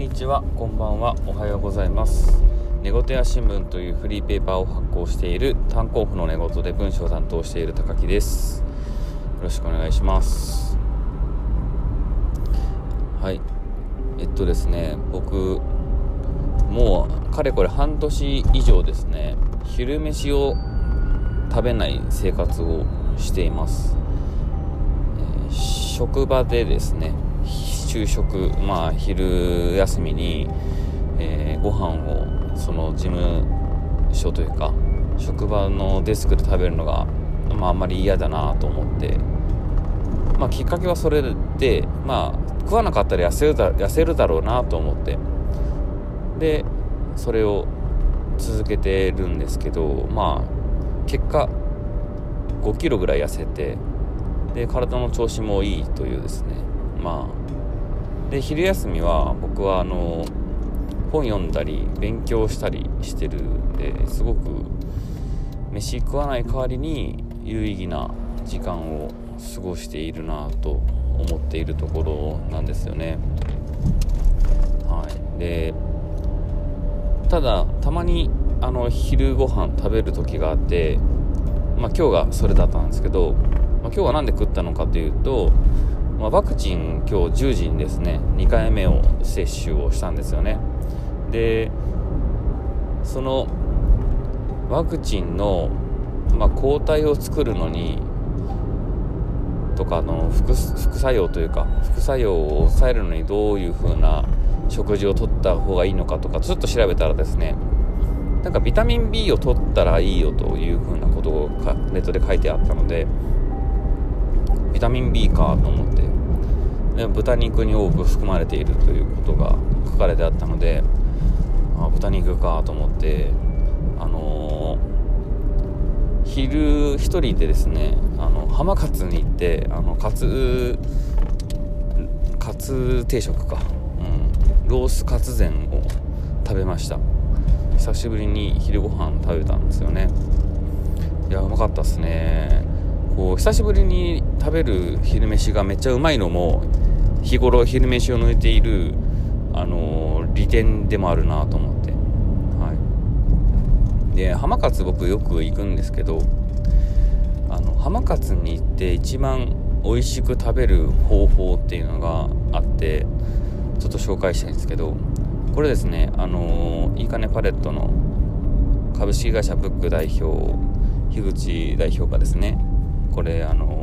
にちは。こんばんは。おはようございます。寝言や新聞というフリーペーパーを発行している炭鉱夫の寝言で文章を担当している高木です。よろしくお願いします。はい。えっとですね僕もうかれこれ半年以上ですね昼飯を食べない生活をしています、えー、職場でですね昼食まあ昼休みに、えー、ご飯をその事務所というか職場のデスクで食べるのが、まあ、あんまり嫌だなと思って、まあ、きっかけはそれで、まあ、食わなかったら痩せるだ痩せるだろうなと思ってでそれを続けてるんですけどまあ結果5キロぐらい痩せてで体の調子もいいというですねまあで昼休みは僕はあの本読んだり勉強したりしてるんですごく飯食わない代わりに有意義な時間を過ごしているなと思っているところなんですよね。はい、でただたまにあの昼ご飯食べる時があって、まあ、今日がそれだったんですけど、まあ、今日は何で食ったのかというとまあ、ワクチン今日10時にですね2回目を接種をしたんですよね。でそのワクチンの、まあ、抗体を作るのにとかの副副作用というか副作用を抑えるのにどういう風な食事をとった方がいいのかとかちょっと調べたらですねなんかビタミン B を取ったらいいよという風なことがネットで書いてあったのでビタミン B かと思って豚肉に多く含まれているということが書かれてあったのであ豚肉かと思ってあのー、昼1人でですねあの浜勝に行ってあのカツカツ定食か、うん、ロースカツ膳を食べました。久しぶりに昼ご飯食べたんですよね。いやうまかったっすね。こう久しぶりに食べる昼飯がめっちゃうまいのも日頃昼飯を抜いている、あのー、利点でもあるなと思って、はい、で浜勝僕よく行くんですけどあの浜勝に行って一番美味しく食べる方法っていうのがあってちょっと紹介したいんですけどこれですねあのー、いいかねパレットの株式会社ブック代表樋口代表がですねこれあのー、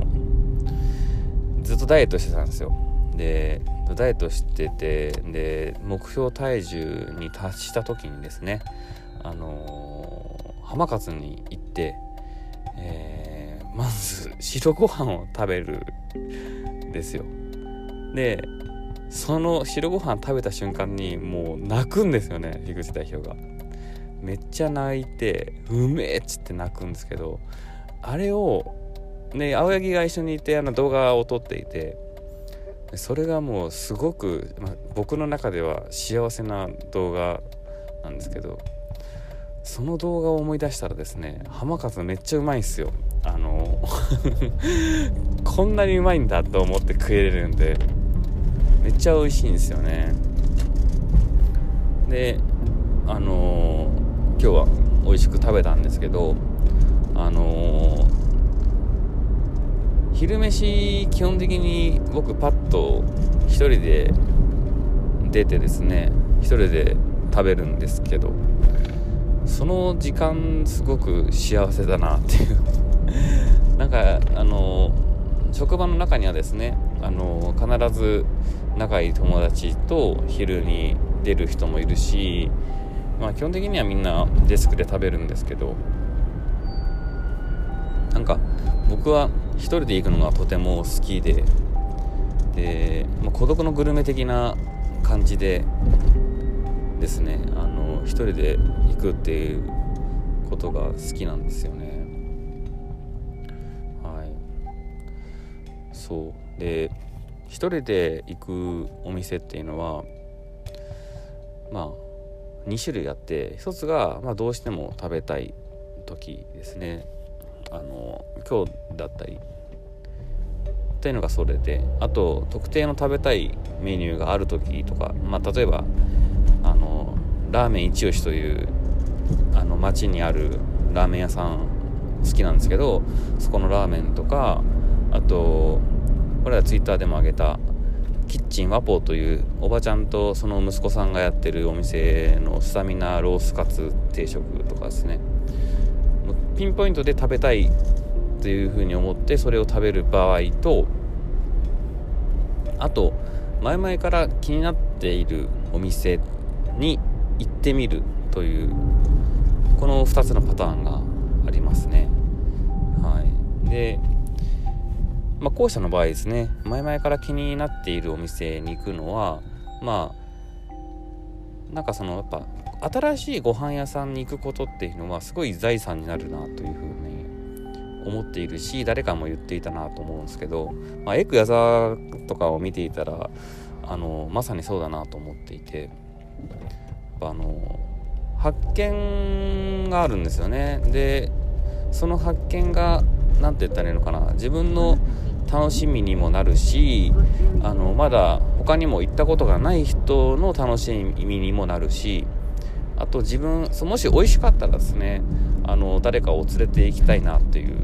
ずっとダイエットしてたんですよ。でダイエットしててで目標体重に達した時にですねあのー、浜勝に行って、えー、まず白ご飯を食べるんですよ。でその白ご飯食べた瞬間にもう泣くんですよね樋口代表が。めっちゃ泣いてうめえっつって泣くんですけどあれをね青柳が一緒にいてあの動画を撮っていてそれがもうすごく、ま僕の中では幸せな動画なんですけどその動画を思い出したらですね浜勝めっちゃうまいんすよ。あの こんなにうまいんだと思って食えれるんでめっちゃ美味しいんですよね。であのー、今日は美味しく食べたんですけどあのー昼飯基本的に僕パッと1人で出てですね1人で食べるんですけどその時間すごく幸せだなっていう。なんかあの職場の中にはですねあの必ず仲いい友達と昼に出る人もいるし、まあ、基本的にはみんなデスクで食べるんですけどなんか僕は1人で行くのがとても好きでで、まあ、孤独のグルメ的な感じでですね。あの1人で行くっていうことが好きなんですよね。はい。そう。で1人で行くお店っていうのはまあ2種類あって1つが、まあ、どうしても食べたい時ですね。あの今日だったりっていうのがそれであと特定の食べたいメニューがある時とか、まあ、例えばあのラーメン一押しというあの町にあるラーメン屋さん好きなんですけどそこのラーメンとかあとこれはツイッターでもあげたキッチンワポーというおばちゃんとその息子さんがやってるお店のスタミナロースカツ定食とかですね。ピンポイントで食べたいというふうに思ってそれを食べる場合とあと前々から気になっているお店に行ってみるというこの2つのパターンがありますね。はい。でまあ、後者の場合ですね。前々から気になっているお店に行くのはまあなんかそのやっぱ新しいご飯屋さんに行くことっていうのはすごい財産になるなというふうに思っているし誰かも言っていたなと思うんですけど、まあ、エク矢沢とかを見ていたらあのまさにそうだなと思っていてあの発見があるんですよね。でその発見が何て言ったらいいのかな。自分の楽しみにもなるしあのまだ他にも行ったことがない人の楽しみにもなるしあと自分もし美味しかったらですねあの誰かを連れて行きたいなっていう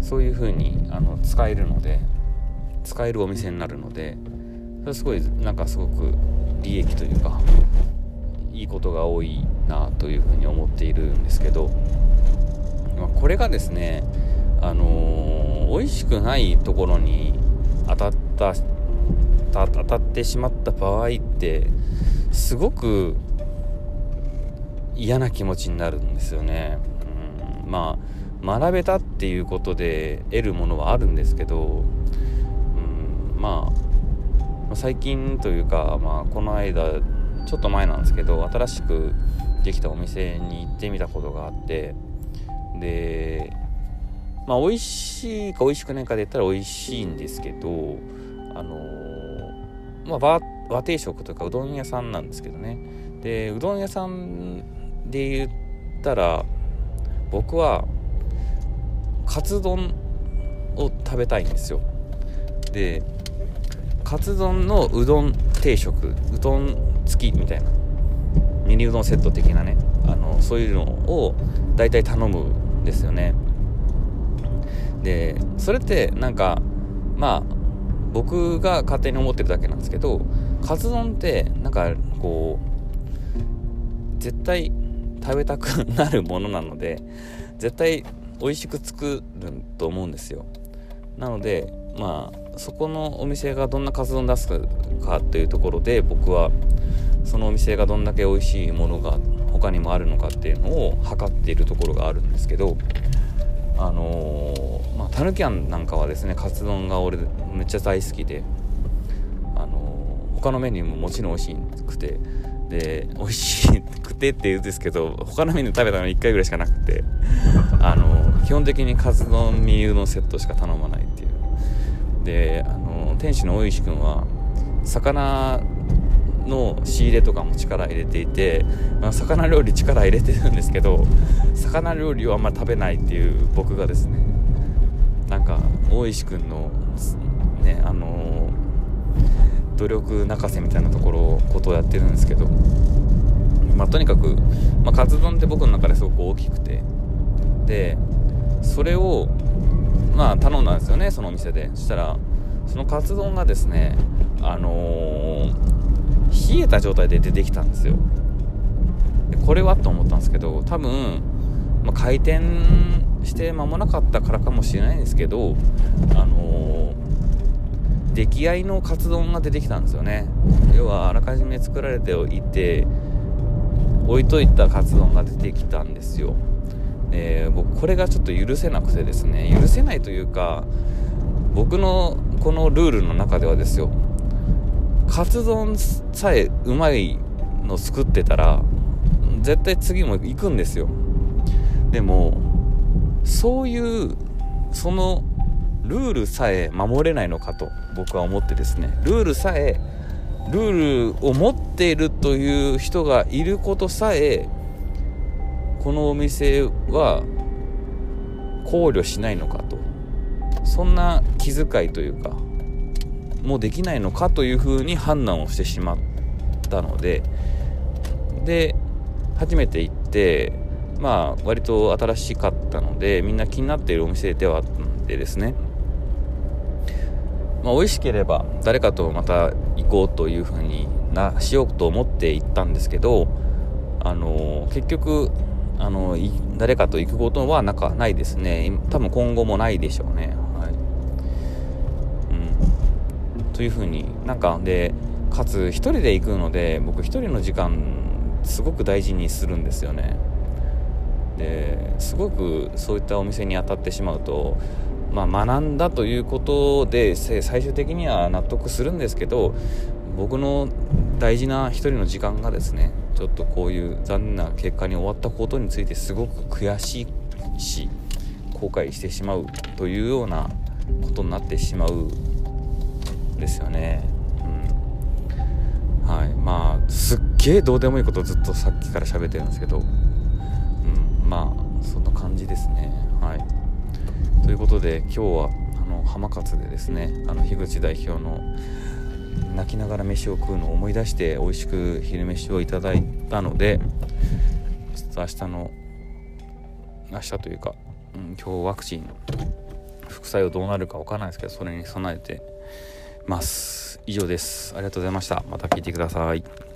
そういう風にあに使えるので使えるお店になるのでそれすごいなんかすごく利益というかいいことが多いなというふうに思っているんですけど、まあ、これがですねあのー、美味しくないところに当たった当たってしまった場合ってすごく嫌な気持ちになるんですよね。うん、まあ学べたっていうことで得るものはあるんですけど、うん、まあ最近というか、まあ、この間ちょっと前なんですけど新しくできたお店に行ってみたことがあってでまあ美味しいか美味しくないかで言ったら美味しいんですけどあのー、まあ和和定食とかうどん屋さんなんですけどね。でうどん屋さんで言ったら僕はカツ丼を食べたいんですよ。でカツ丼のうどん定食うどん付きみたいな。ミニうどんセット的なね。あのそういうのを大体頼むんですよね。でそれってなんかまあ僕が勝手に思ってるだけなんですけどカツ丼ってなんかこう絶対食べたくなるものなので絶対美味しく作ると思うんですよ。なのでまあそこのお店がどんなカツ丼出すかっていうところで僕はそのお店がどんだけ美味しいものが他にもあるのかっていうのを測っているところがあるんですけどあの、たぬきあんなんかはですねカツ丼が俺めっちゃ大好きであのー、他のメニューももちろん美味しくてで美味しくてって言うんですけど他のメニュー食べたの1回ぐらいしかなくてあのー、基本的にカツ丼ミーのセットしか頼まないっていう。であの店主の大石君は魚の仕入れとかも力入れていて、まあ、魚料理力入れてるんですけど魚料理をあんまり食べないっていう僕がですねなんか大石君のねあの努力泣かせみたいなところことをやってるんですけどまあとにかく、まあ、カツ丼って僕の中ですごく大きくてでそれをまあ頼んだんですよねそのお店で。そしたらそのカツ丼がですねあのー、冷えた状態で出てきたんですよ。これはと思ったんですけど多分、まあ、開店して間もなかったからかもしれないんですけどあのー、出来合いのカツ丼が出てきたんですよね。要はあらかじめ作られておいて置いといたカツ丼が出てきたんですよ。えー、僕これがちょっと許せなくてですね許せないというか僕のこのルールの中ではですよカツ丼さえうまいの作ってたら絶対次も行くんですよ。でもそういうそのルールさえ守れないのかと僕は思ってですね。ルールさえルールを持っているという人がいることさえこのお店は考慮しないのかと。そんな気遣いというかもうできないのかというふうに判断をしてしまったので。で初めて行ってまあ割と新しかったのでみんな気になっているお店ではあったんでですね。まあ、美味しければ誰かとまた行こうというふうになしようと思って行ったんですけど、あの結局あの誰かと行くことはなかないですね。多分今後もないでしょうね、はい。うん、というふうになんかでかつ1人で行くので僕1人の時間すごく大事にするんですよね。ですごくそういったお店に当たってしまうとまあ、学んだということで最終的には納得するんですけど僕の大事な一人の時間がですねちょっとこういう残念な結果に終わったことについてすごく悔しいし後悔してしまうというようなことになってしまうんですよね。うん、はいまあすっげえどうでもいいことずっとさっきから喋ってるんですけど、まあそんな感じですね。はい。ということで今日はあの浜勝でですねあの樋口代表の泣きながら飯を食うのを思い出して美味しく昼飯をいただいたのでちょっと明日の明日というか、うん、今日ワクチン副作用どうなるか分からないですけどそれに備えてます。以上です。ありがとうございました。また聞いてください。